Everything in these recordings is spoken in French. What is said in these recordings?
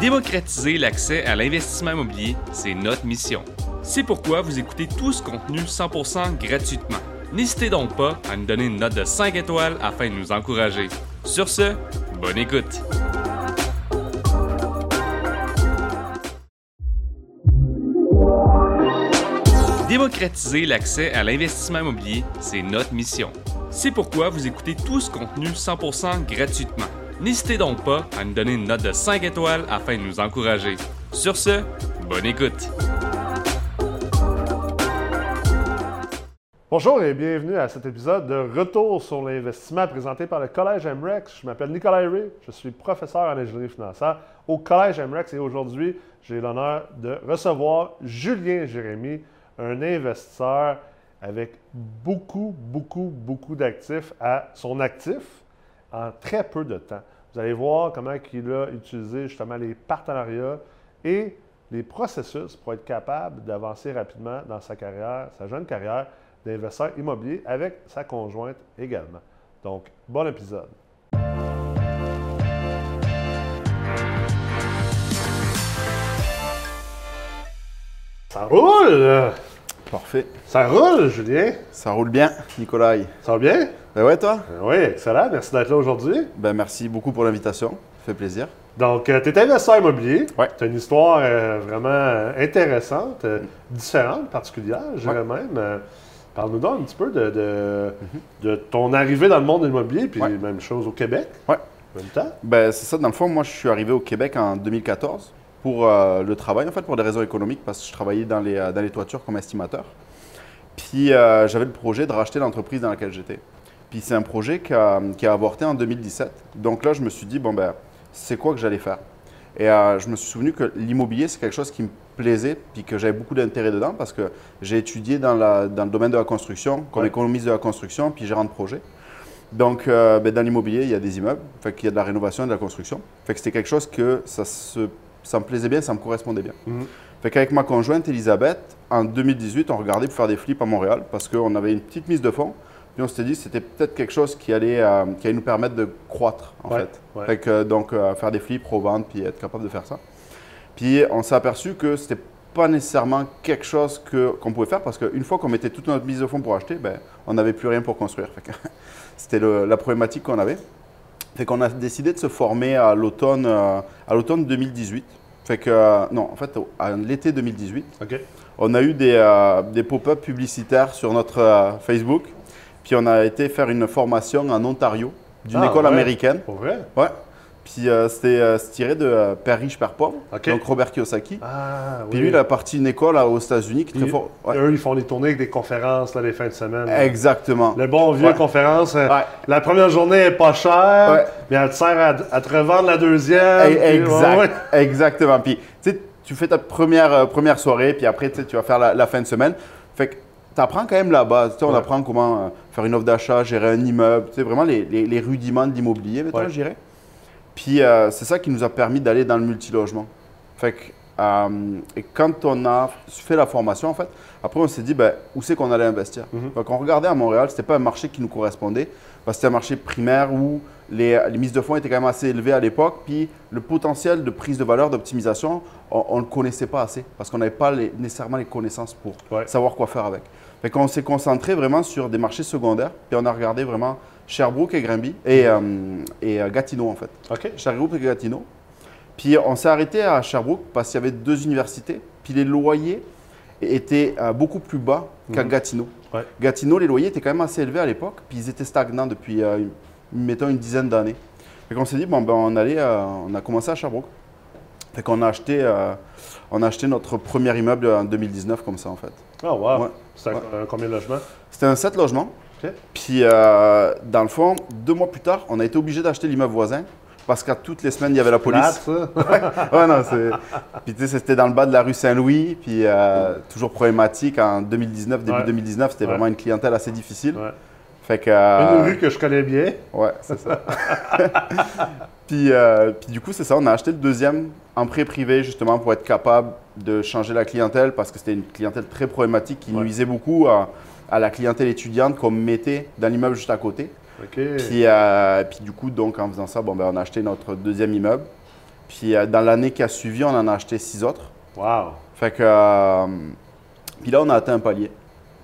Démocratiser l'accès à l'investissement immobilier, c'est notre mission. C'est pourquoi vous écoutez tout ce contenu 100% gratuitement. N'hésitez donc pas à nous donner une note de 5 étoiles afin de nous encourager. Sur ce, bonne écoute. Démocratiser l'accès à l'investissement immobilier, c'est notre mission. C'est pourquoi vous écoutez tout ce contenu 100% gratuitement. N'hésitez donc pas à nous donner une note de 5 étoiles afin de nous encourager. Sur ce, bonne écoute. Bonjour et bienvenue à cet épisode de Retour sur l'investissement présenté par le Collège MREX. Je m'appelle Nicolas Ray, je suis professeur en ingénierie financière au Collège MREX et aujourd'hui, j'ai l'honneur de recevoir Julien Jérémy, un investisseur avec beaucoup, beaucoup, beaucoup d'actifs à son actif en très peu de temps. Vous allez voir comment il a utilisé justement les partenariats et les processus pour être capable d'avancer rapidement dans sa carrière, sa jeune carrière d'investisseur immobilier avec sa conjointe également. Donc, bon épisode. Ça roule! Parfait. Ça roule, Julien? Ça roule bien, Nicolas. Ça va bien? Ben ouais, toi? Ben oui, excellent. Merci d'être là aujourd'hui. Ben merci beaucoup pour l'invitation. Ça fait plaisir. Donc, tu es investisseur immobilier. Ouais. Tu as une histoire euh, vraiment intéressante, euh, différente, particulière, je dirais même. Euh, Parle-nous donc un petit peu de, de, de ton arrivée dans le monde immobilier, puis Ouais. même chose au Québec, en même temps. Ben c'est ça, dans le fond, moi je suis arrivé au Québec en 2014 pour euh, le travail, en fait, pour des raisons économiques, parce que je travaillais dans les, euh, dans les toitures comme estimateur. Puis euh, j'avais le projet de racheter l'entreprise dans laquelle j'étais. Puis c'est un projet qui a, qui a avorté en 2017. Donc là, je me suis dit, bon ben, c'est quoi que j'allais faire? Et euh, je me suis souvenu que l'immobilier, c'est quelque chose qui me plaisait, puis que j'avais beaucoup d'intérêt dedans, parce que j'ai étudié dans, la- dans le domaine de la construction, comme Ouais. économiste de la construction, puis gérant de projet. Donc, euh, ben, dans l'immobilier, il y a des immeubles, fait qu'il y a de la rénovation et de la construction. Fait que c'était quelque chose que ça, se, ça me plaisait bien, ça me correspondait bien. Mhm. Fait qu'avec ma conjointe Elisabeth, en 2018, on regardait pour faire des flips à Montréal parce qu'on avait une petite mise de fonds. Puis on s'était dit que c'était peut-être quelque chose qui allait, euh, qui allait nous permettre de croître, en Ouais, fait. ouais. Fait que, donc, euh, faire des flips, revendre, puis être capable de faire ça. Puis on s'est aperçu que c'était pas nécessairement quelque chose qu'on pouvait faire parce qu'une fois qu'on mettait toute notre mise de fonds pour acheter, ben, on n'avait plus rien pour construire. C'était la problématique qu'on avait. Fait qu'on a décidé de se former à l'automne euh, à l'automne 2018. Fait que, euh, non, en fait, au- à l'été 2018, OK. on a eu des, euh, des pop-up publicitaires sur notre euh, Facebook. Puis on a été faire une formation en Ontario d'une Ah, école ouais. américaine. Pour vrai? Ouais. Puis euh, c'était euh, tiré de euh, Père riche, Père pauvre. Donc Robert Kiyosaki. Ah, oui. Puis lui, il a parti une école là, aux États-Unis qui est très Puis, fort. Ouais. Eux, ils font des tournées avec des conférences là, les fins de semaine. Exactement. Le bon vieux Ouais. conférence. euh, Ouais. La première journée est pas chère, mais elle te sert à, à te revendre la deuxième. Puis- Exact, exactement. Puis, tu fais ta première, euh, première soirée, puis après, tu vas faire la, la fin de semaine. Fait que tu apprends quand même la base. Tu sais, on Ouais. apprend comment euh, faire une offre d'achat, gérer un immeuble, tu sais, vraiment les, les- les rudiments de l'immobilier, maintenant, Ouais. je dirais. Puis, euh, c'est ça qui nous a permis d'aller dans le multilogement. Fait que, euh, et quand on a fait la formation, en fait, après, on s'est dit, ben, où c'est qu'on allait investir? Mhm. Fait qu'on regardait à Montréal, c'était pas un marché qui nous correspondait, que c'était un marché primaire où les, les mises de fonds étaient quand même assez élevées à l'époque, puis le potentiel de prise de valeur, d'optimisation, on ne le connaissait pas assez, parce qu'on n'avait pas les- nécessairement les connaissances pour Ouais. savoir quoi faire avec. Fait qu'on s'est concentré vraiment sur des marchés secondaires, puis on a regardé vraiment Sherbrooke et Grimby, et, euh, et euh, Gatineau en fait. OK. Sherbrooke et Gatineau. Puis on s'est arrêté à Sherbrooke parce qu'il y avait deux universités, puis les loyers étaient euh, beaucoup plus bas qu'à Mhm. Gatineau. Ouais. Gatineau, les loyers étaient quand même assez élevés à l'époque, puis ils étaient stagnants depuis, euh, mettons, une dizaine d'années. Fait qu'on s'est dit, bon, ben, on, allait, euh, on a commencé à Sherbrooke. Fait qu'on a acheté, euh, on a acheté notre premier immeuble en 2019 comme ça, en fait. Oh, wow. Ouais. C'était Ouais. un- combien de logements? C'était un 7 logements. Puis, euh, dans le fond, deux mois plus tard, on a été obligé d'acheter l'immeuble voisin parce qu'à toutes les semaines, il y avait la police. Plate, ça. Ouais, non, c'est. Puis, tu sais, c'était dans le bas de la rue Saint-Louis. Puis, euh, toujours problématique. En 2019, début Ouais. 2019, c'était Ouais. vraiment une clientèle assez difficile. Fait que. euh, Une rue que je connais bien. Ouais, c'est ça. puis, euh, puis du coup, c'est ça, on a acheté le deuxième en prêt privé justement pour être capable de changer la clientèle parce que c'était une clientèle très problématique qui Ouais. nuisait beaucoup à, à la clientèle étudiante qu'on mettait dans l'immeuble juste à côté. OK. Puis, euh, puis du coup, donc en faisant ça, bon, ben, on a acheté notre deuxième immeuble. Puis dans l'année qui a suivi, on en a acheté six autres. Wow. Fait que. puis là, on a atteint un palier.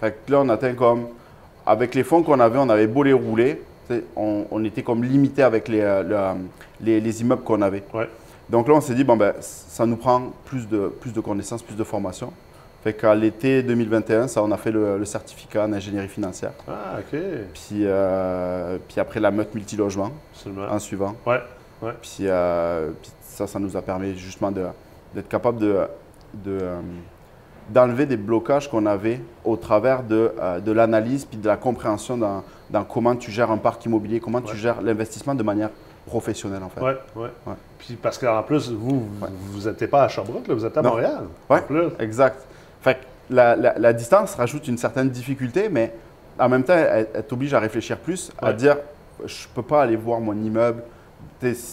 Fait que là, on a atteint comme. Avec les fonds qu'on avait, on avait beau les rouler, on, on était comme limité avec les, euh, le, les, les immeubles qu'on avait. Ouais. Donc là, on s'est dit, bon, ben, ça nous prend plus de, plus de connaissances, plus de formation. Fait qu'à l'été 2021, ça, on a fait le, le certificat en ingénierie financière. Ah, OK. Puis, euh, puis après, la meute multilogement en suivant. Ouais. Puis, euh, puis ça, ça nous a permis justement d'être capable de, de, d'enlever des blocages qu'on avait au travers de, euh, de l'analyse puis de la compréhension dans, dans comment tu gères un parc immobilier, comment Ouais. tu gères l'investissement de manière professionnelle en fait. Ouais, ouais. Ouais. Puis parce qu'en plus, vous, Ouais. vous n'étiez pas à Sherbrooke, là, vous êtes à Non. Montréal. Plus. Exact. Fait que la, la- la distance rajoute une certaine difficulté, mais en même temps, elle, elle t'oblige à réfléchir plus, à dire je peux pas aller voir mon immeuble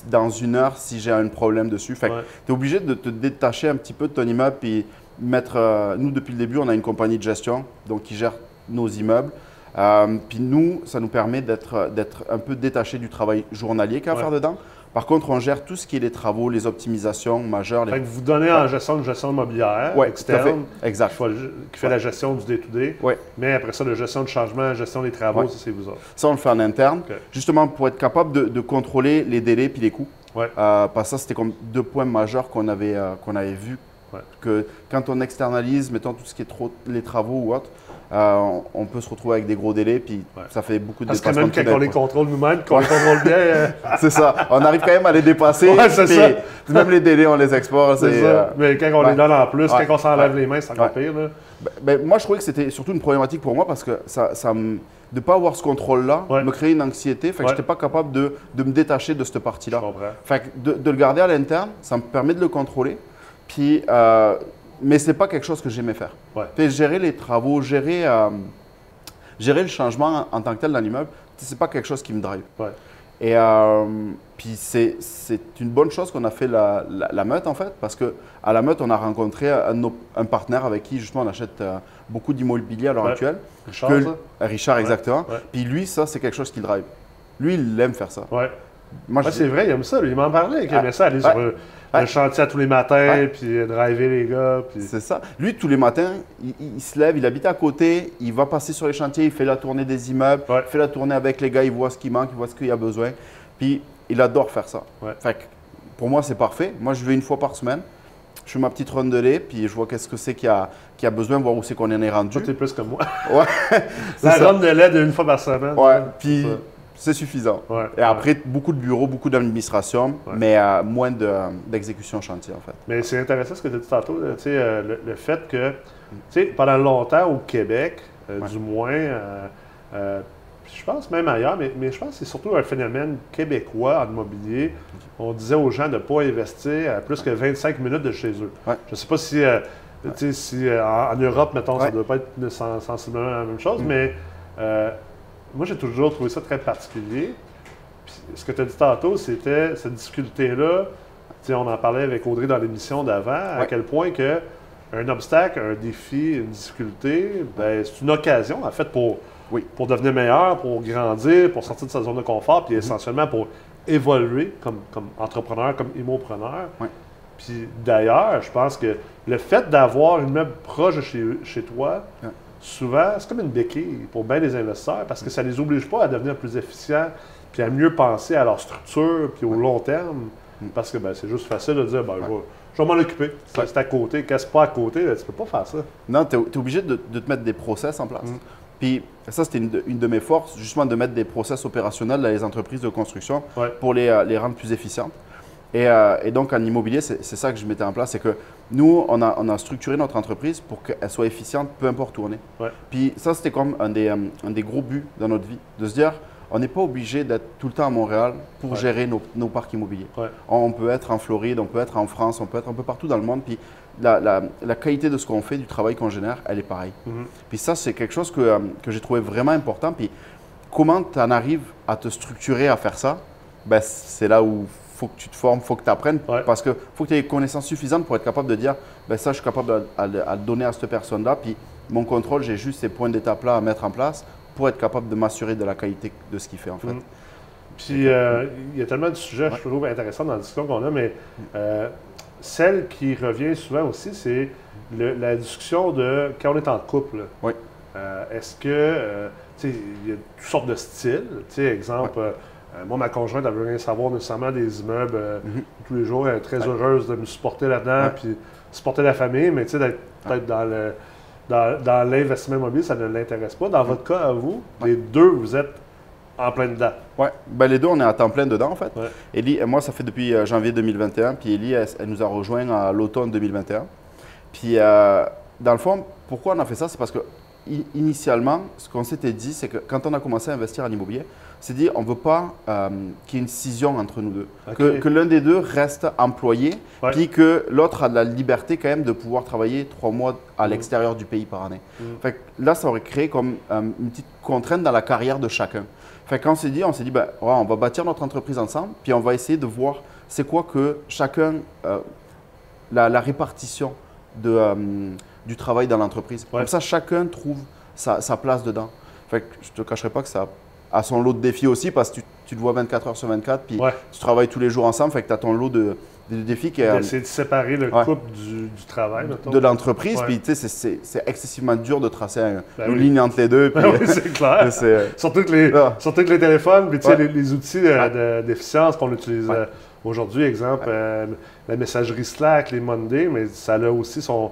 dans une heure si j'ai un problème dessus. Fait que tu es obligé de te détacher un petit peu de ton immeuble puis mettre. euh, nous, depuis le début, on a une compagnie de gestion donc qui gère nos immeubles. Euh, puis nous, ça nous permet d'être un peu détaché du travail journalier qu'il y a à Ouais. faire dedans. Par contre, on gère tout ce qui est les travaux, les optimisations majeures. Les... Fait que vous donnez en gestion une gestion immobilière Ouais, externe qui, Exact. fait, qui fait la gestion du day-to-day. Ouais. Mais après ça, la gestion de changement, la gestion des travaux, ça, c'est vous autres. Ça, on le fait en interne, justement pour être capable de, de contrôler les délais puis les coûts. Euh, parce que ça, c'était comme deux points majeurs qu'on avait, euh, qu'on avait vus. Ouais. Que quand on externalise, mettons tout ce qui est trop, les travaux ou autre, euh, on, on peut se retrouver avec des gros délais, puis Ouais. ça fait beaucoup de Parce que même quand on les contrôle nous-mêmes, qu'on les contrôle bien, euh, C'est ça. On arrive quand même à les dépasser. Ouais, c'est ça. Même les délais, on les exporte. c'est ça. euh, Mais quand on ouais. les donne en plus, quand on s'enlève les mains, c'est encore pire. Là. Ben, ben, moi, je trouvais que c'était surtout une problématique pour moi parce que ça, ça me- de ne pas avoir ce contrôle-là me créait une anxiété. Fait que je n'étais pas capable de, de me détacher de cette partie-là. Fait que de, de le garder à l'interne, ça me permet de le contrôler. Puis, euh, mais ce n'est pas quelque chose que j'aimais faire. Ouais. Gérer les travaux, gérer, euh, gérer le changement en, en tant que tel dans l'immeuble, ce n'est pas quelque chose qui me drive. Ouais. Et euh, puis c'est une bonne chose qu'on a fait la, la, la meute en fait, parce que à la meute, on a rencontré un, partenaire avec qui justement on achète euh, beaucoup d'immobilier à l'heure Ouais. actuelle. Richard, Que- ça? Richard, Ouais. exactement. Ouais. Puis lui, ça, c'est quelque chose qui le drive. Lui, il aime faire ça. Ouais. Moi, je c'est vrai, il aime ça. lui. Il m'en parlait, qu'il aimait ça, aller sur Ouais. le chantier à tous les matins, puis euh, driver les gars. Puis... C'est ça. Lui, tous les matins, il, se lève, il habite à côté, il va passer sur les chantiers, il fait la tournée des immeubles, il fait la tournée avec les gars, il voit ce qui manque, il voit ce qu'il y a besoin. Puis, il adore faire ça. Fait que, pour moi, c'est parfait. Moi, je vais une fois par semaine. Je fais ma petite ronde de lait, puis je vois qu'est-ce que c'est qu'il y a, qu'il y a besoin, voir où c'est qu'on en est rendu. Toi, t'es plus comme moi. Ouais, La ronde de lait une fois par semaine. Ouais, puis. C'est suffisant. Ouais. Et après, beaucoup de bureaux, beaucoup d'administration, Ouais. mais euh, moins de, d'exécution chantier, en fait. Mais c'est intéressant ce que tu as dit tantôt, là, euh, le, le fait que, pendant longtemps au Québec, euh, du moins, je pense même ailleurs, mais, mais je pense que c'est surtout un phénomène québécois en immobilier. On disait aux gens de ne pas investir à plus que 25 minutes de chez eux. Je ne sais pas si, euh, si en, en Europe, mettons, ça ne doit pas être sen- sensiblement la même chose, Mm. mais moi, j'ai toujours trouvé ça très particulier. Puis ce que tu as dit tantôt, c'était cette difficulté-là. On en parlait avec Audrey dans l'émission d'avant, à quel point que un obstacle, un défi, une difficulté, ben, c'est une occasion, en fait, pour, Oui. pour devenir meilleur, pour grandir, pour sortir de sa zone de confort, puis essentiellement pour évoluer comme, comme entrepreneur, comme immopreneur. Puis d'ailleurs, je pense que le fait d'avoir une immeuble proche de chez, chez toi. Souvent, c'est comme une béquille pour bien des investisseurs parce que ça les oblige pas à devenir plus efficients puis à mieux penser à leur structure puis au long terme. Mm. Parce que ben, c'est juste facile de dire, ben, je vais, je vais m'en occuper. C'est à côté. C'est pas à côté, là, tu peux pas faire ça. Non, tu es, obligé de, de te mettre des process en place. Mm. Puis ça, c'était une, de- une de mes forces, justement, de mettre des process opérationnels dans les entreprises de construction Ouais. pour les, euh, les rendre plus efficientes. Et, euh, et donc, en immobilier, c'est ça que je mettais en place, c'est que nous, on a, on a structuré notre entreprise pour qu'elle soit efficiente, peu importe où on est. Ouais. Puis ça, c'était comme un des, euh, un des gros buts dans notre vie, de se dire, on n'est pas obligé d'être tout le temps à Montréal pour Ouais. gérer nos, nos parcs immobiliers. Ouais. On peut être en Floride, on peut être en France, on peut être un peu partout dans le monde. Puis la, la- la qualité de ce qu'on fait, du travail qu'on génère, elle est pareille. Mhm. Puis ça, c'est quelque chose que, euh, que j'ai trouvé vraiment important. Puis comment tu en arrives à te structurer à faire ça, ben, c'est là où faut que tu te formes, faut que tu apprennes. Ouais. Parce que faut que tu aies les connaissances suffisantes pour être capable de dire, ben, ça, je suis capable de- à, le- à donner à cette personne-là. Puis mon contrôle, j'ai juste ces points d'étape-là à mettre en place pour être capable de m'assurer de la qualité de ce qu'il fait, en fait. Mhm. Puis euh, il y a tellement de sujets, je trouve, intéressants dans la discussion qu'on a, mais euh, celle qui revient souvent aussi, c'est la discussion de quand on est en couple. Oui. Euh, Est-ce que, tu sais, il y a toutes sortes de styles. Tu sais, exemple, euh, moi, ma conjointe, elle veut rien savoir nécessairement des immeubles euh, Mhm. tous les jours. Elle est très Ouais. heureuse de me supporter là-dedans, puis supporter la famille, mais tu sais, d'être peut-être dans le. Dans, dans l'investissement immobilier, ça ne l'intéresse pas. Dans votre cas, à vous, les deux, vous êtes en plein dedans. Ouais, ben, les deux, on est à temps plein dedans en fait. Ouais. Ellie, et moi, ça fait depuis euh, janvier 2021, puis Ellie, elle, elle nous a rejoint à l'automne 2021. Puis, euh, dans le fond, pourquoi on a fait ça? C'est parce que, initialement, ce qu'on s'était dit, c'est que quand on a commencé à investir en immobilier, on s'est dit, on ne veut pas euh, qu'il y ait une scission entre nous deux. Que, que l'un des deux reste employé, Ouais. puis que l'autre a de la liberté quand même de pouvoir travailler trois mois à Mhm. l'extérieur du pays par année. Fait que là, ça aurait créé comme euh, une petite contrainte dans la carrière de chacun. Fait que quand on s'est dit, on s'est dit, ben, ouais, on va bâtir notre entreprise ensemble, puis on va essayer de voir c'est quoi que chacun, euh, la, la répartition de, du travail dans l'entreprise. Ouais. Comme ça, chacun trouve sa, sa place dedans. Fait que je te cacherai pas que ça a son lot de défis aussi, parce que tu, tu te vois 24 heures sur 24, puis Ouais. tu travailles tous les jours ensemble, fait que tu as ton lot de, de défis qui est, euh, D'essayer de séparer le ouais. couple du, du travail, mettons. de l'entreprise, puis tu sais, c'est- c'est c'est excessivement dur de tracer un- Ben une oui. ligne entre les deux. Ben oui, c'est clair. c'est- Surtout que les, Ah. surtout que les téléphones, puis tu sais, les, les outils euh, de- d'efficience qu'on utilise euh, aujourd'hui, exemple, euh, la messagerie Slack, les Monday, mais ça a aussi son.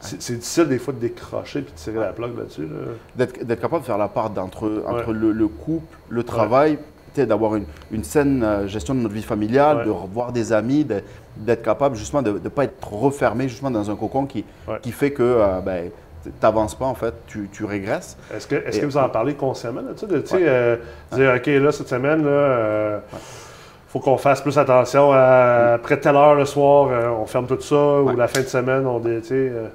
C'est difficile des fois de décrocher puis de tirer la plug là-dessus. là. d'être capable de faire la part entre Ouais. le, le couple, le travail, tu sais, d'avoir une, une saine euh, gestion de notre vie familiale, Ouais. de revoir des amis, d'être capable justement de ne pas être refermé justement dans un cocon qui, Ouais. qui fait que euh, ben, tu n'avances pas en fait, tu, tu régresses. Est-ce que, est Et- que vous en parlez consciemment là-dessus? De, Ouais. euh, dire, OK, là, cette semaine, là, euh, faut qu'on fasse plus attention à, après telle heure le soir, euh, on ferme tout ça, ou Ouais. la fin de semaine, on dé- euh,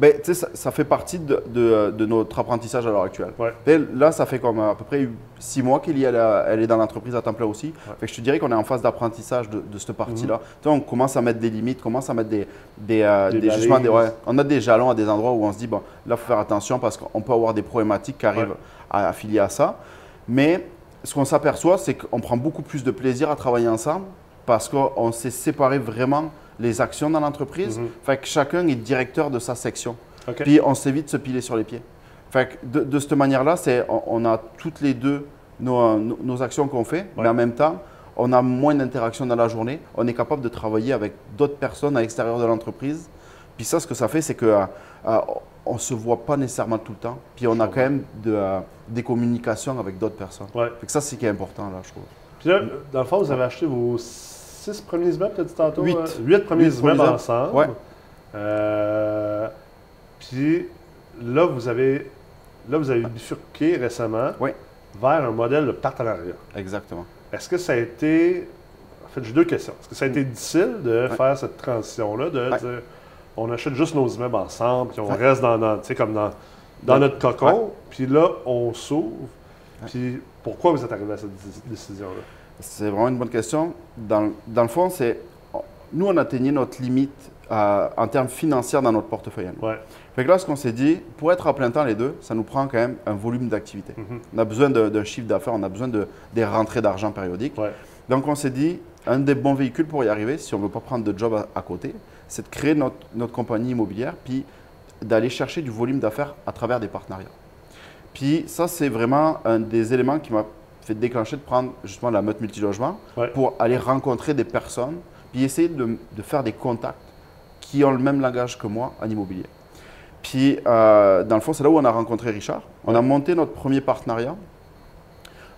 Ben, ça, ça fait partie de, de- de notre apprentissage à l'heure actuelle. Ouais. Là, ça fait comme à peu près six mois qu'elle elle, est dans l'entreprise à temps plein aussi. Fait que je te dirais qu'on est en phase d'apprentissage de, de cette partie-là. Sais, on commence à mettre des limites, commence à mettre des, des, euh, Des des jugements. ouais. on a des jalons à des endroits où on se dit, bon, là, il faut faire attention parce qu'on peut avoir des problématiques qui arrivent à affilier à ça. Mais ce qu'on s'aperçoit, c'est qu'on prend beaucoup plus de plaisir à travailler ensemble parce qu'on s'est séparé vraiment les actions dans l'entreprise. Mhm. Fait que chacun est directeur de sa section. Puis on s'évite de se piler sur les pieds. Fait que de, de cette manière-là, c'est on, on a toutes les deux nos, nos- nos actions qu'on fait, mais en même temps, on a moins d'interaction dans la journée. On est capable de travailler avec d'autres personnes à l'extérieur de l'entreprise. Puis ça, ce que ça fait, c'est que euh, euh, on se voit pas nécessairement tout le temps. Puis on a quand même de, euh, des communications avec d'autres personnes. Ouais. Fait que ça, c'est qui est important là, je trouve. Puis là, dans le fond, vous avez acheté vos six premiers immeubles, tu as dit tantôt? Huit. hein? Huit premiers Huit immeubles premiers ensemble. Ouais. Euh, puis là, vous avez là, vous avez bifurqué récemment Oui. vers un modèle de partenariat. Exactement. Est-ce que ça a été. En fait, j'ai deux questions. Est-ce que ça a été difficile de faire cette transition-là, de dire on achète juste nos immeubles ensemble, puis on reste dans, comme dans, dans notre cocon, puis là, on s'ouvre. Puis pourquoi vous êtes arrivé à cette dé- décision-là? C'est vraiment une bonne question. Dans, dans le fond, c'est nous, on atteignait notre limite euh, en termes financiers dans notre portefeuille. Ouais. Fait que là, ce qu'on s'est dit, pour être à plein temps les deux, ça nous prend quand même un volume d'activité. Mhm. On a besoin d'un chiffre d'affaires, on a besoin de, des rentrées d'argent périodiques. Ouais. Donc, on s'est dit, un des bons véhicules pour y arriver, si on ne veut pas prendre de job à, à côté, c'est de créer notre, notre compagnie immobilière, puis d'aller chercher du volume d'affaires à travers des partenariats. Puis ça, c'est vraiment un des éléments qui m'a fait déclencher de prendre justement la meute multilogement Ouais. pour aller rencontrer des personnes, puis essayer de, de faire des contacts qui ont le même langage que moi en immobilier. Puis, euh, dans le fond, c'est là où on a rencontré Richard. On a monté notre premier partenariat.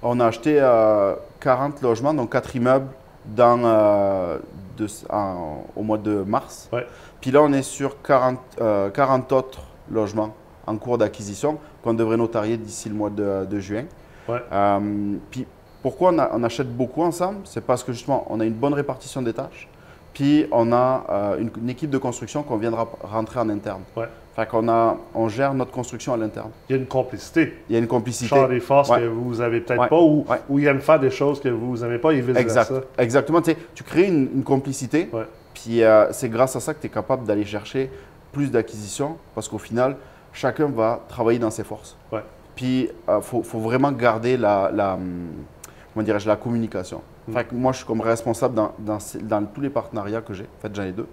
On a acheté euh, 40 logements, donc 4 immeubles dans, euh, de- en- au mois de mars. Ouais. Puis là, on est sur 40, euh, 40 autres logements en cours d'acquisition qu'on devrait notarier d'ici le mois de, de juin. Ouais. Euh, puis pourquoi on, a- on achète beaucoup ensemble? C'est parce que justement, on a une bonne répartition des tâches. Puis on a euh, une, une équipe de construction qu'on viendra rentrer en interne. Ouais. Fait qu'on a, on gère notre construction à l'interne. Il y a une complicité. Il y a une complicité. Char des forces Ouais. que vous avez peut-être Ouais. pas ou, Ouais. ou ils aiment faire des choses que vous n'aimez pas et vice Exact. versa. Exactement. Tu, sais, tu crées une, une complicité. Ouais. Puis euh, c'est grâce à ça que tu es capable d'aller chercher plus d'acquisitions parce qu'au final, chacun va travailler dans ses forces. Puis il faut, faut vraiment garder la, la, hum, comment dirais-je, la communication. Mm. Fait que moi, je suis comme responsable dans, dans ces- dans tous les partenariats que j'ai, en fait, j'en ai deux,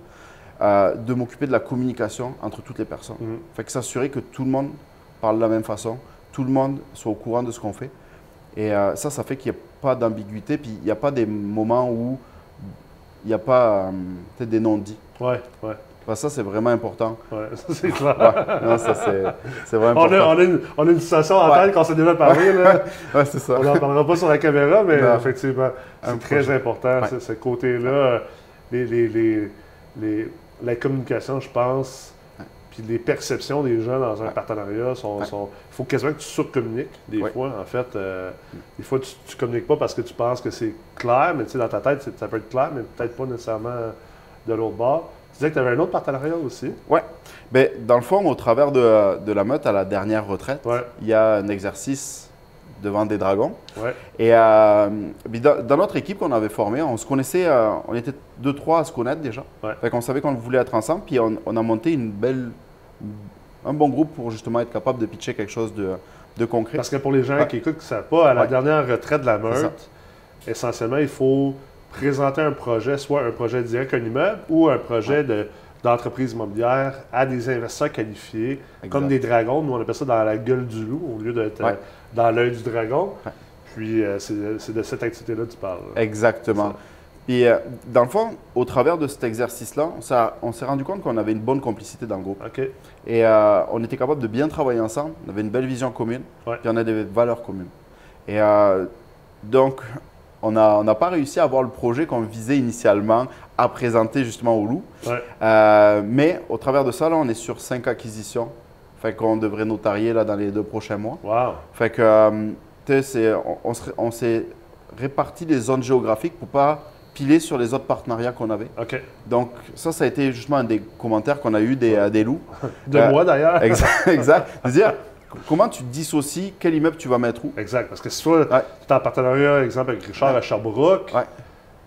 euh, de m'occuper de la communication entre toutes les personnes. Mhm. Fait que s'assurer que tout le monde parle de la même façon, tout le monde soit au courant de ce qu'on fait. Et euh, ça, ça fait qu'il n'y a pas d'ambiguïté, puis il n'y a pas des moments où il n'y a pas euh, peut-être des non-dits. Ouais, ouais, Enfin, ça, c'est vraiment important. ouais. Ça, c'est clair. Ouais, non, ça, c'est, c'est vraiment On important. a, on, a une, on a une situation en Ouais. tête qu'on s'est déjà parlé. Là. Ouais, c'est ça. On n'en parlera pas sur la caméra, mais Non. effectivement, c'est très projet. important, Ouais. ce, côté-là. Les, les, les, la communication, je pense, puis les perceptions des gens dans un partenariat sont. Il faut quasiment que tu surcommuniques des fois. En fait, euh, des fois, tu ne communiques pas parce que tu penses que c'est clair, mais tu sais, dans ta tête, ça peut être clair, mais peut-être pas nécessairement de l'autre bord. Tu disais que tu avais un autre partenariat aussi. Ben, dans le fond, au travers de, de la meute à la dernière retraite, Ouais, il y a un exercice devant des dragons. ouais, Et euh, dans, dans notre équipe qu'on avait formée, on se connaissait, euh, on était deux, trois à se connaître déjà. Ouais. Fait qu'on savait qu'on voulait être ensemble, puis on, on a monté une belle, un bon groupe pour justement être capable de pitcher quelque chose de, de concret. Parce que pour les gens qui écoutent, qui ne savent pas, à la dernière retraite de la meute, essentiellement, il faut présenter un projet, soit un projet direct, un immeuble, ou un projet de- d'entreprise immobilière à des investisseurs qualifiés, Exact. comme des dragons. Nous, on appelle ça dans la gueule du loup, au lieu d'être euh, Ouais. dans l'œil du dragon. Ouais. Puis, euh, c'est de cette activité-là que tu parles. là. Exactement. Puis euh, dans le fond, au travers de cet exercice-là, on s'est- rendu compte qu'on avait une bonne complicité dans le groupe. Et euh, on était capable de bien travailler ensemble. On avait une belle vision commune. Ouais. Puis on a des valeurs communes. Et donc, on n'a on pas réussi à avoir le projet qu'on visait initialement à présenter justement au loup. Ouais. Euh, mais au travers de ça, là, on est sur cinq acquisitions. Fait qu'on devrait notarier là, dans les deux prochains mois. Wow. Fait que, euh, tu sais, c'est- on, on se- on s'est réparti les zones géographiques pour pas piler sur les autres partenariats qu'on avait. Donc, ça, ça a été justement un des commentaires qu'on a eu des, euh, des loups. De Euh, moi, d'ailleurs. Exact. exact. De dire, comment tu dissocies quel immeuble tu vas mettre où? Exact. Parce que si toi, Ouais. tu es en partenariat, exemple, avec Richard à Sherbrooke, Ouais.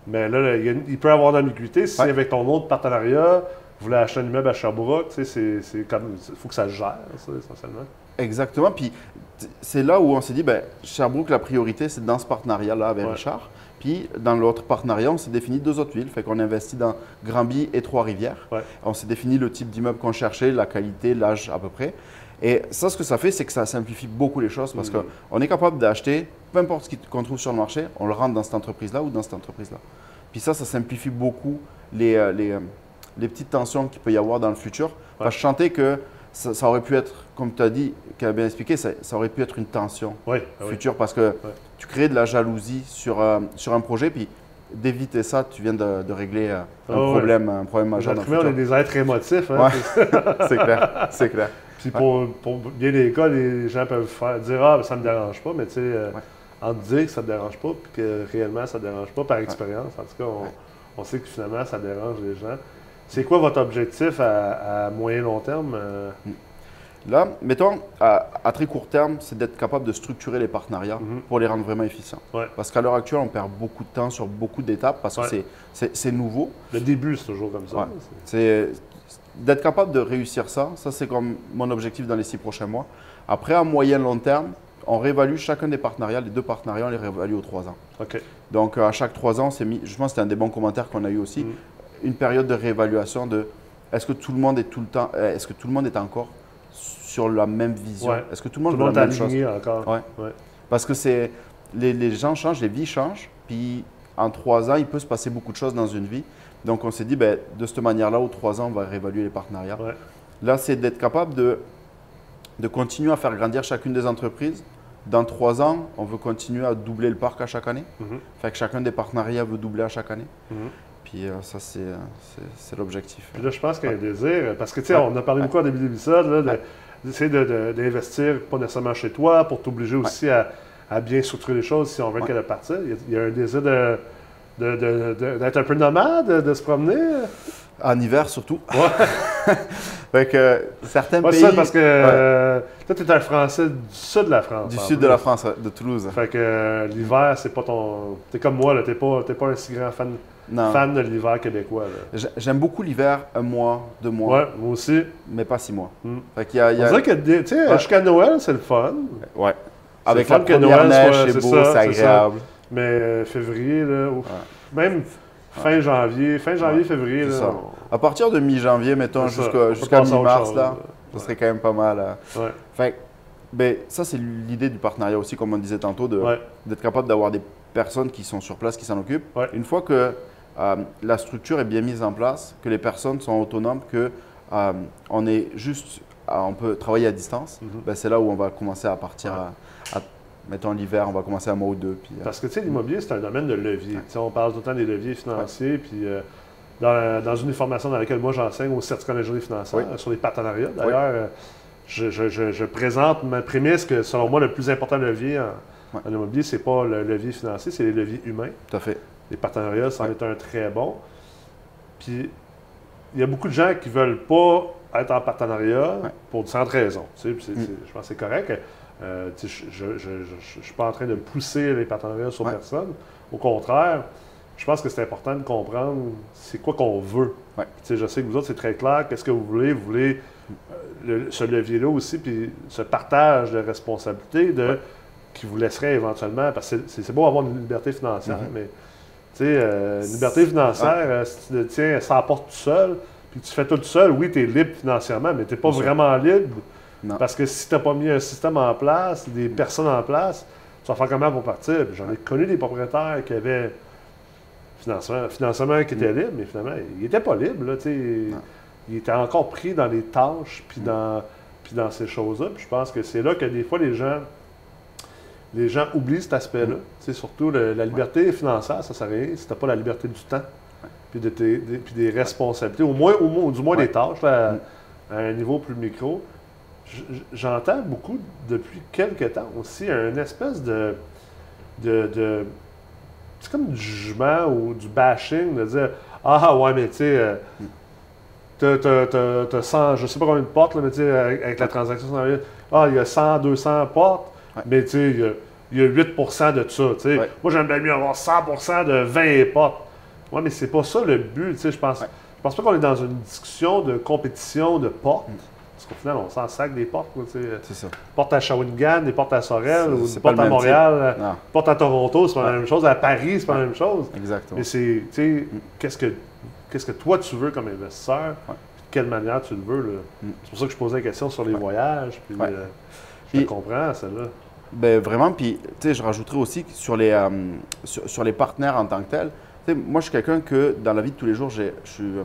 mais là, il, peut y avoir de l'ambiguïté. Si avec ton autre partenariat, vous voulez acheter un immeuble à Sherbrooke, tu sais, c'est- c'est comme. Il faut que ça gère, ça, essentiellement. Exactement. Puis, c'est là où on s'est dit, ben, Sherbrooke, la priorité, c'est dans ce partenariat-là avec. Richard. Puis, dans l'autre partenariat, on s'est défini deux autres villes. Fait qu'on a investi dans Granby et Trois-Rivières. Ouais. On s'est défini le type d'immeuble qu'on cherchait, la qualité, l'âge à peu près. Et ça, ce que ça fait, c'est que ça simplifie beaucoup les choses parce Mhm. qu'on est capable d'acheter peu importe ce qu'on trouve sur le marché, on le rentre dans cette entreprise-là ou dans cette entreprise-là. Puis ça, ça simplifie beaucoup les, euh, les, euh, les petites tensions qu'il peut y avoir dans le futur. Parce que je sentais que ça, ça aurait pu être, comme tu as dit, qui a bien expliqué, ça, ça aurait pu être une tension oui. future parce que tu crées de la jalousie sur, euh, sur un projet, puis d'éviter ça, tu viens de, de régler euh, un, Ah ouais. problème, un problème majeur dans le humains, on est futur. des êtres émotifs. Hein, Ouais. c'est clair, c'est clair. Puis pour, pour bien des cas, les gens peuvent faire, dire Ah, ben, ça me dérange pas, mais tu sais, euh, Ouais. en te dire que ça te dérange pas, puis que réellement ça te dérange pas par expérience. En tout cas, on, on sait que finalement ça dérange les gens. C'est quoi votre objectif à, à moyen long terme euh? Là, mettons, à, à très court terme, c'est d'être capable de structurer les partenariats Mhm. pour les rendre vraiment efficients. Ouais. Parce qu'à l'heure actuelle, on perd beaucoup de temps sur beaucoup d'étapes parce que Ouais. c'est- nouveau. Le début, c'est toujours comme ça. Ouais. D'être capable de réussir ça. Ça, c'est comme mon objectif dans les six prochains mois. Après, à moyen long terme, on réévalue chacun des partenariats. Les deux partenariats, on les réévalue aux trois ans. Donc, à chaque trois ans, c'est mis. Je pense que c'était un des bons commentaires qu'on a eu aussi. Mhm. Une période de réévaluation de est-ce que tout le monde est tout le temps, euh, est-ce que tout le monde est encore sur la même vision? Ouais. Est-ce que tout le Tout monde le veut monde la même chose? aligné encore. Ouais. Ouais. Parce que c'est les, les gens changent, les vies changent, puis en trois ans, il peut se passer beaucoup de choses dans une vie. Donc on s'est dit, ben, de cette manière-là, aux trois ans, on va réévaluer les partenariats. Ouais. Là, c'est d'être capable de, de continuer à faire grandir chacune des entreprises. Dans trois ans, on veut continuer à doubler le parc à chaque année. Mhm. Fait que chacun des partenariats veut doubler à chaque année. Mhm. Puis euh, ça, c'est euh, c'est- c'est l'objectif. Puis là, je pense qu'il y a un désir, parce que tu sais, Ouais. on a parlé beaucoup au début de l'épisode, de- d'essayer de- de- d'investir, pas nécessairement chez toi, pour t'obliger aussi à, à bien structurer les choses si on veut qu'elle partir. Il y, a, il y a un désir de- de- de- de- d'être un peu nomade, de, se promener? En hiver surtout. Ouais. fait que certains Pas pays ça, parce que euh, toi, tu es un Français du sud de la France. du sud plus. de la France, ouais, de Toulouse. Fait que euh, l'hiver, c'est pas ton. T'es comme moi. T'es pas, pas un si grand fan, Non. fan de l'hiver québécois. J'aime beaucoup l'hiver, un mois, deux mois, Ouais, moi aussi. mais pas six mois. Mm. Fait qu'il y a, il y On a- dirait que, tu sais, Ouais. jusqu'à Noël, c'est le fun. ouais. Avec le la fun que première Noël neige, c'est beau, c'est ça. Mais euh, février, là, ouf. même fin janvier, fin janvier, février, là, ça. on- À partir de mi-janvier, mettons, jusqu'à autre mi-mars, là, ça serait quand même pas mal. euh. Fait ben, ça, c'est l'idée du partenariat aussi, comme on disait tantôt, d'être capable d'avoir des personnes qui sont sur place, qui s'en occupent. Une fois que euh, la structure est bien mise en place, que les personnes sont autonomes, que euh, on est juste, on peut travailler à distance, Mhm. ben, c'est là où on va commencer à partir Ouais. à, à- mettons l'hiver, on va commencer à mois ou deux. Puis, euh, Parce que tu sais, l'immobilier, c'est un domaine de levier. Tu sais, on parle tout le temps des leviers financiers, puis euh, dans, dans une des formations dans laquelle moi j'enseigne au certificat d'ingénierie financière, Oui. sur les partenariats, d'ailleurs, euh, je, je- je- je présente ma prémisse que selon moi, le plus important levier en, Ouais. en immobilier, c'est pas le levier financier, c'est les leviers humains. tout à fait. Les partenariats, c'en Ouais. est un très bon. Puis, il y a beaucoup de gens qui veulent pas être en partenariat Ouais. pour différentes raisons. Tu sais, Mm. Je pense que c'est correct. Euh, je ne suis pas en train de pousser les partenariats sur Ouais. personne. Au contraire, je pense que c'est important de comprendre c'est quoi qu'on veut. Ouais. Je sais que vous autres, c'est très clair. Qu'est-ce que vous voulez? Vous voulez euh, le- ce levier-là aussi, puis ce partage de responsabilités de, Ouais. qui vous laisserait éventuellement, parce que c'est beau avoir une liberté financière, Mhm. mais euh, une liberté financière, si tu le tiens sans porte tout seul, puis tu fais tout seul, oui, tu es libre financièrement, mais tu n'es pas Bien sûr. vraiment libre. Non. Parce que si tu n'as pas mis un système en place, des personnes en place, tu vas faire comment pour partir? J'en ai connu des propriétaires qui avaient financement, financement qui était libre, mais finalement, il n'était pas libre. Là, il était encore pris dans les tâches, puis dans, puis dans ces choses-là. Puis je pense que c'est là que des fois, les gens, les gens oublient cet aspect-là. Sais, surtout le- la liberté financière, ça ne sert à rien si tu n'as pas la liberté du temps, puis, de tes- des, puis des responsabilités, au moins, au moins- du moins Ouais. des tâches là, à- Mm. à un niveau plus micro. J'entends beaucoup depuis quelques temps aussi un espèce de. de, de- c'est comme du jugement ou du bashing de dire Ah ouais, mais tu sais, euh, t'as- t'as- t'as t'as 100, je sais pas combien de portes, là, mais tu sais, avec, avec la transaction, ah, il y a 100, 200 portes, Ouais. mais tu sais, il y a, il y a 8% de ça, tu sais. Ouais. Moi, j'aimerais mieux avoir 100% de 20 portes. Ouais, mais c'est pas ça le but, tu sais, je pense. Ouais. Je pense pas qu'on est dans une discussion de compétition de portes. Mm. Parce qu'au final, on s'en sac des portes. C'est ça. Porte à Shawinigan, des portes à Sorel, ou c'est une pas porte le à Montréal, euh, porte à Toronto, c'est pas la même chose. À Paris, c'est pas la même chose. exactement. Mais c'est, tu sais, qu'est-ce que, qu'est-ce que toi tu veux comme investisseur, Ouais. de quelle manière tu le veux. Mm. C'est pour ça que je posais la question sur les voyages. Puis, euh, je te comprends, celle-là. Ben, vraiment, puis tu sais, je rajouterais aussi sur les, euh, sur, sur les partenaires en tant que tels. tu sais, Moi, je suis quelqu'un que dans la vie de tous les jours, j'ai euh,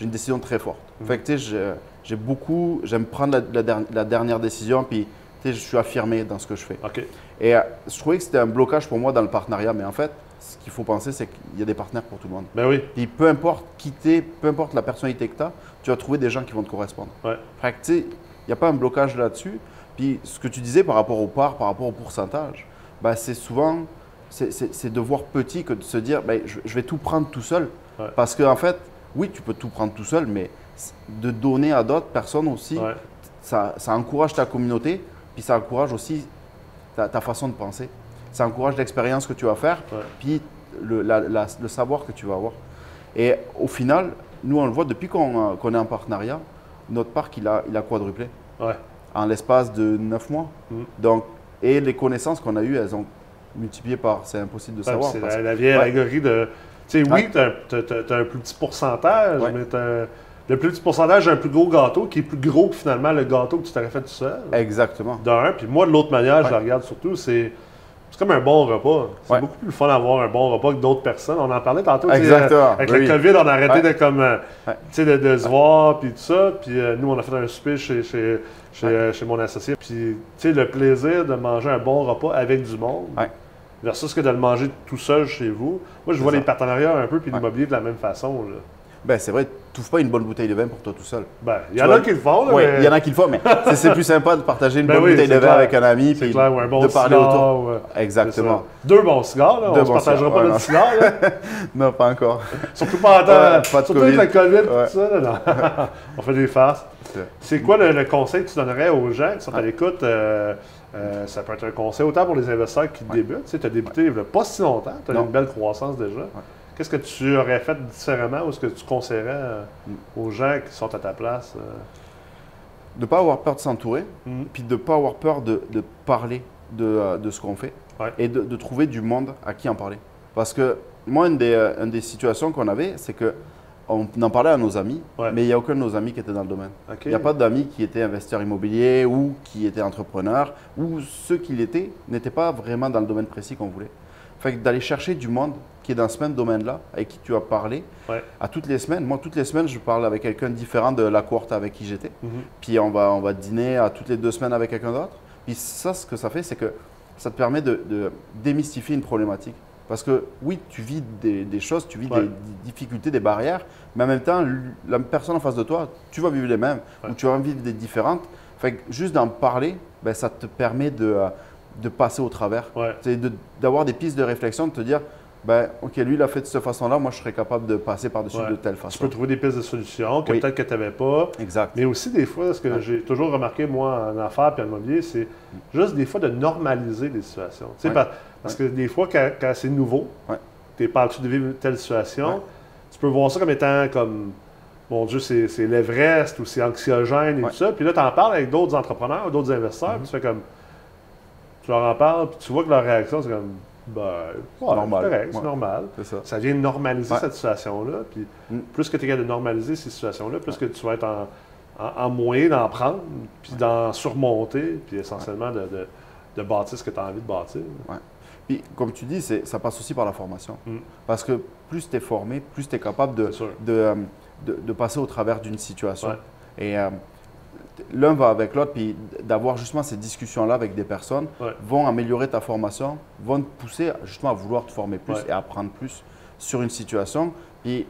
une décision très forte. Mhm. Fait que tu sais, j'ai- beaucoup, j'aime prendre la, la der- la dernière décision, puis tu sais, je suis affirmé dans ce que je fais. Et euh, je trouvais que c'était un blocage pour moi dans le partenariat, mais en fait, ce qu'il faut penser, c'est qu'il y a des partenaires pour tout le monde. Ben oui. Puis peu importe qui t'es, peu importe la personnalité que tu as, tu vas trouver des gens qui vont te correspondre. Ouais. Fait que, tu sais, il n'y a pas un blocage là-dessus. Puis ce que tu disais par rapport aux parts, par rapport au pourcentage, ben, c'est souvent, c'est- de voir petit que de se dire, ben, je, je vais tout prendre tout seul. Ouais. Parce qu'en en fait, oui, tu peux tout prendre tout seul, mais de donner à d'autres personnes aussi, Ouais. ça, ça encourage ta communauté, puis ça encourage aussi ta, ta façon de penser. Ça encourage l'expérience que tu vas faire, Ouais. puis le, la- la- le savoir que tu vas avoir. Et au final, nous, on le voit depuis qu'on euh, est en partenariat, notre parc, il a, il a quadruplé Ouais. en l'espace de 9 mois. Mhm. Donc, et les connaissances qu'on a eues, elles ont multiplié par, c'est impossible de savoir. c'est la, la vieille allégorie de. Tu sais, oui, tu as, un plus petit pourcentage, mais t'as- le plus petit pourcentage d'un plus gros gâteau qui est plus gros que finalement le gâteau que tu t'aurais fait tout seul. Exactement. D'un, puis moi, de l'autre manière, je la regarde surtout, c'est. C'est comme un bon repas. C'est Ouais. beaucoup plus fun d'avoir un bon repas que d'autres personnes. On en parlait tantôt. Exactement. Avec Oui. le COVID, on a arrêté Ouais. de, comme, euh, de, de se voir, puis tout ça. Puis euh, nous, on a fait un souper chez, chez, chez, euh, chez mon associé. Puis, tu sais, le plaisir de manger un bon repas avec du monde, versus que de le manger tout seul chez vous. Moi, je vois ça. les partenariats un peu, puis l'immobilier de la même façon. Là. Ben, c'est vrai, tu pas une bonne bouteille de vin pour toi tout seul. Ben, il y Tu en a qui le font, Oui, mais il y en a qui le font, mais c'est- plus sympa de partager une Ben bonne oui, bouteille de vin avec un ami, c'est puis clair, ou un bon de parler autour. ouais. Exactement. Deux bons cigares, là. Deux on bons partagera pas ouais, notre cigare, là. Non, pas encore. Surtout pas en temps, Ouais, pas de surtout avec COVID. la COVID tout ça. là, on fait des farces. C'est- quoi le, le conseil que tu donnerais aux gens qui sont à l'écoute? euh, euh, ça peut être un conseil autant pour les investisseurs qui débutent. Tu as débuté il y a pas si longtemps, tu as une belle croissance déjà. Qu'est-ce que tu aurais fait différemment ou est-ce que tu conseillerais euh, aux gens qui sont à ta place? euh? De ne pas avoir peur de s'entourer, Mm. puis de ne pas avoir peur de, de parler de, euh, de ce qu'on fait. Ouais. et de, de trouver du monde à qui en parler. Parce que moi, une des, une des situations qu'on avait, c'est que on en parlait à nos amis, Ouais. mais il n'y a aucun de nos amis qui était dans le domaine. Il n'y a pas d'amis qui étaient investisseurs immobiliers ou qui étaient entrepreneurs ou ceux qui l'étaient n'étaient pas vraiment dans le domaine précis qu'on voulait. Fait que d'aller chercher du monde qui est dans ce même domaine-là, avec qui tu as parlé, Ouais. à toutes les semaines. Moi, toutes les semaines, je parle avec quelqu'un différent de la cohorte avec qui j'étais. Mhm. Puis on va, on va dîner à toutes les deux semaines avec quelqu'un d'autre. Puis ça, ce que ça fait, c'est que ça te permet de, de démystifier une problématique. Parce que oui, tu vis des, des choses, tu vis Ouais. des, difficultés, des barrières, mais en même temps, la personne en face de toi, tu vas vivre les mêmes Ouais. ou tu vas en vivre des différentes. Fait que juste d'en parler, ben, ça te permet de, euh, de passer au travers. Ouais. De- d'avoir des pistes de réflexion, de te dire, ben, ok, lui, il a fait de cette façon-là, moi, je serais capable de passer par-dessus Ouais. de telle Tu façon. peux trouver des pistes de solutions que Oui. peut-être que tu n'avais pas. Exact. Mais aussi, des fois, ce que Ouais. j'ai toujours remarqué, moi, en affaires et en immobilier, c'est juste des fois de normaliser les situations. Tu sais, Ouais. par- parce que des fois, quand, quand c'est nouveau, tu es pas habitué de vivre telle situation, tu peux voir ça comme étant comme, mon Dieu, c'est l'Everest ou c'est anxiogène et Ouais. tout ça. Puis là, tu en parles avec d'autres entrepreneurs ou d'autres investisseurs, Mhm. puis tu fais comme. Tu leur en parles, puis tu vois que leur réaction, c'est comme. Ben, ouais, Normal. c'est correct, c'est normal. Ça. Ça vient normaliser Ouais. cette situation-là. Puis Mm. plus que tu es capable de normaliser ces situations-là, plus que tu vas être en, en, en moyen d'en prendre, puis d'en surmonter, puis essentiellement de, de, de bâtir ce que tu as envie de bâtir. Puis, comme tu dis, ça passe aussi par la formation. Mm. Parce que plus tu es formé, plus tu es capable de, euh, de- de passer au travers d'une situation. Et euh, l'un va avec l'autre, puis d'avoir justement ces discussions-là avec des personnes Ouais. vont améliorer ta formation, vont te pousser justement à vouloir te former plus Ouais. et apprendre plus sur une situation. Puis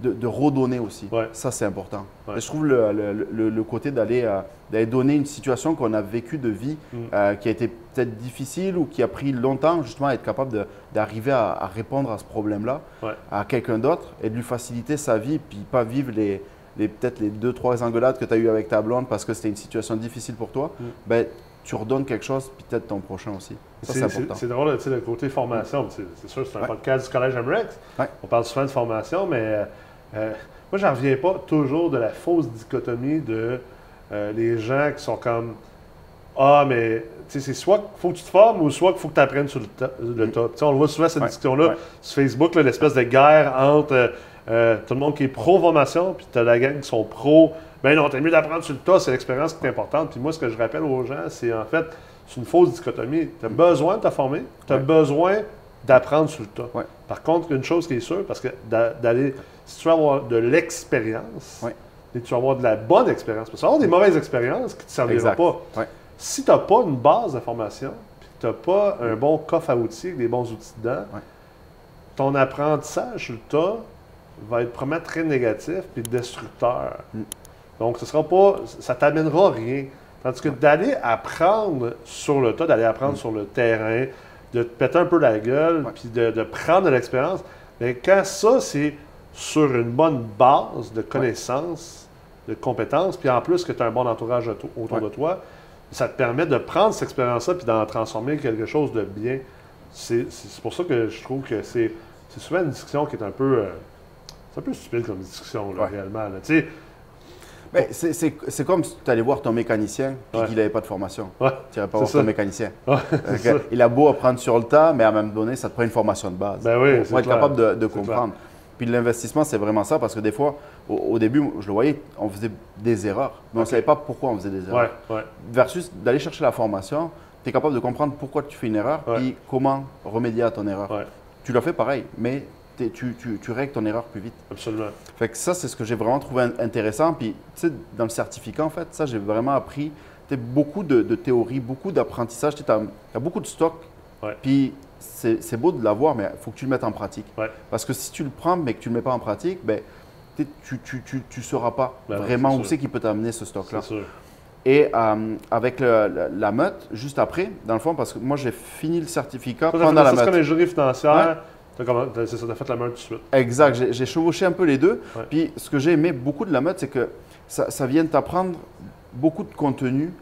de, de redonner aussi. Ouais. Ça, c'est important. Je trouve le, le- le- le côté d'aller euh, donner une situation qu'on a vécue de vie Mm. euh, qui a été peut-être difficile ou qui a pris longtemps, justement, à être capable d'arriver à, à répondre à ce problème-là à quelqu'un d'autre et de lui faciliter sa vie, puis pas vivre les, les- peut-être les deux, trois engueulades que tu as eues avec ta blonde parce que c'était une situation difficile pour toi, Mm. ben, tu redonnes quelque chose, puis peut-être ton prochain aussi. Ça, c'est C'est- important. C'est drôle, tu sais, le côté formation. C'est c'est sûr, c'est un Ouais. podcast du Collège MREX. Ouais. On parle souvent de formation, mais euh, euh, moi, j'en reviens pas toujours de la fausse dichotomie de euh, les gens qui sont comme Ah, mais tu sais, c'est soit qu'il faut que tu te formes ou soit qu'il faut que tu apprennes sur le, le top. On le voit souvent, cette Mm. Ouais. discussion-là Ouais. sur Facebook, là, l'espèce de guerre entre euh, euh, tout le monde qui est pro-formation, puis tu as la gang qui sont pro. Ben non, t'es mieux d'apprendre sur le tas, c'est l'expérience qui est importante. Puis moi, ce que je rappelle aux gens, c'est en fait, c'est une fausse dichotomie. Tu as besoin de te former, tu as Ouais. besoin d'apprendre sur le tas. Ouais. Par contre, une chose qui est sûre, parce que d'a- d'aller, si tu veux avoir de l'expérience, Ouais. et tu vas avoir de la bonne expérience, parce que tu vas avoir des mauvaises expériences qui ne te serviront pas. Si tu n'as pas une base de formation, puis que tu n'as pas un bon coffre à outils des bons outils dedans, ton apprentissage sur le tas va être probablement très négatif puis destructeur. Mm. Donc, ce sera pas, ça t'amènera rien. Tandis que d'aller apprendre sur le tas, d'aller apprendre sur le terrain, de te péter un peu la gueule, Mm. Ouais. puis de, de prendre de l'expérience, mais quand ça, c'est sur une bonne base de connaissances, de compétences, puis en plus que tu as un bon entourage auto- autour Ouais. de toi, ça te permet de prendre cette expérience-là puis d'en transformer quelque chose de bien. C'est pour ça que je trouve que c'est c'est souvent une discussion qui est un peu, euh, c'est un peu stupide comme discussion, là, Ouais. réellement. là. Tu sais, Ben, c'est- comme si tu allais voir ton mécanicien puis Ouais. qu'il n'avait pas de formation. ouais, Tu n'irais pas voir ça. ton mécanicien. ouais. Il a beau apprendre sur le tas, mais à un moment donné, ça te prend une formation de base. Ben oui, pour être clair. capable de, comprendre. Puis l'investissement, c'est vraiment ça, parce que des fois, au, au début, je le voyais, on faisait des erreurs, mais on ne savait pas pourquoi on faisait des erreurs. Versus d'aller chercher la formation, tu es capable de comprendre pourquoi tu fais une erreur, puis comment remédier à ton erreur. Tu l'as fait pareil, mais tu, tu, tu règles ton erreur plus vite. absolument. Fait que ça, c'est ce que j'ai vraiment trouvé in- intéressant. Puis, tu sais, dans le certificat, en fait, ça, j'ai vraiment appris beaucoup de, de théorie, beaucoup d'apprentissage. Tu as, beaucoup de stock. Ouais. Puis, c'est beau de l'avoir, mais il faut que tu le mettes en pratique. Ouais. Parce que si tu le prends, mais que tu ne le mets pas en pratique, ben, tu ne sauras pas Ben vraiment où c'est qui peut t'amener ce stock-là. Et euh, avec le- la, la meute, juste après, dans le fond, parce que moi, j'ai fini le certificat pendant la ça, c'est meute. comme les jurys financières. C'est ça, t'as fait la main tout de suite. Exact, j'ai chevauché un peu les deux. Ouais. Puis ce que j'ai aimé beaucoup de la mode, c'est que ça, ça vient t'apprendre beaucoup de contenu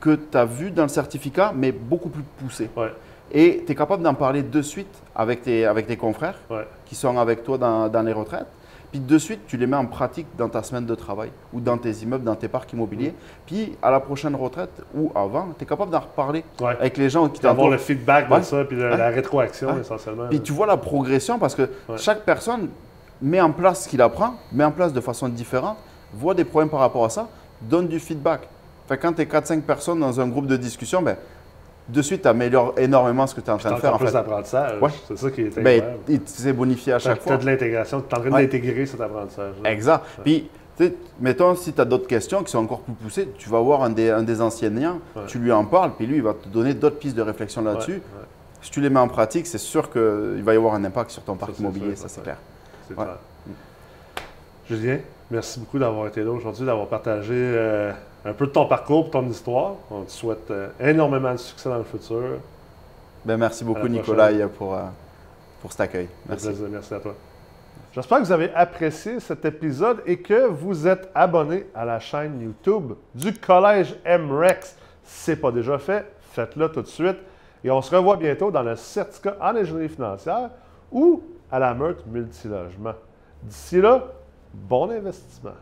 que tu as vu dans le certificat, mais beaucoup plus poussé. Ouais, Et tu es capable d'en parler de suite avec tes, avec tes confrères ouais, qui sont avec toi dans, dans les retraites. Puis de suite, tu les mets en pratique dans ta semaine de travail ou dans tes immeubles, dans tes parcs immobiliers. Puis à la prochaine retraite ou avant, tu es capable d'en reparler Ouais. avec les gens qui D'avoir t'entourent. le feedback de ça, puis la rétroaction essentiellement. Puis tu vois la progression parce que Ouais. chaque personne met en place ce qu'il apprend, met en place de façon différente, voit des problèmes par rapport à ça, donne du feedback. Fait quand tu es 4-5 personnes dans un groupe de discussion, ben, de suite, tu améliores énormément ce que tu es en train de faire. En plus fait. d'apprentissage. Ouais. C'est ça qui est Ben, incroyable. il s'est bonifié à chaque fois. de l'intégration, tu es en train Ouais. d'intégrer cet apprentissage. Exact. Puis, tu sais, mettons, si tu as d'autres questions qui sont encore plus poussées, tu vas voir un des, un des enseignants, Ouais. tu lui en parles, puis lui, il va te donner d'autres pistes de réflexion là-dessus. Si tu les mets en pratique, c'est sûr qu'il va y avoir un impact sur ton parc c'est immobilier, ça c'est clair. C'est Ouais. clair. Julien, merci beaucoup d'avoir été là aujourd'hui, d'avoir partagé euh, un peu de ton parcours, ton histoire. On te souhaite euh, énormément de succès dans le futur. Ben, merci beaucoup, la Nicolas, pour, euh, pour cet accueil. Merci. Merci. Merci à toi. J'espère que vous avez apprécié cet épisode et que vous êtes abonné à la chaîne YouTube du Collège MREX. Si ce n'est pas déjà fait, faites-le tout de suite. Et on se revoit bientôt dans le certificat en ingénierie financière ou à la meute multilogement. D'ici là, bon investissement.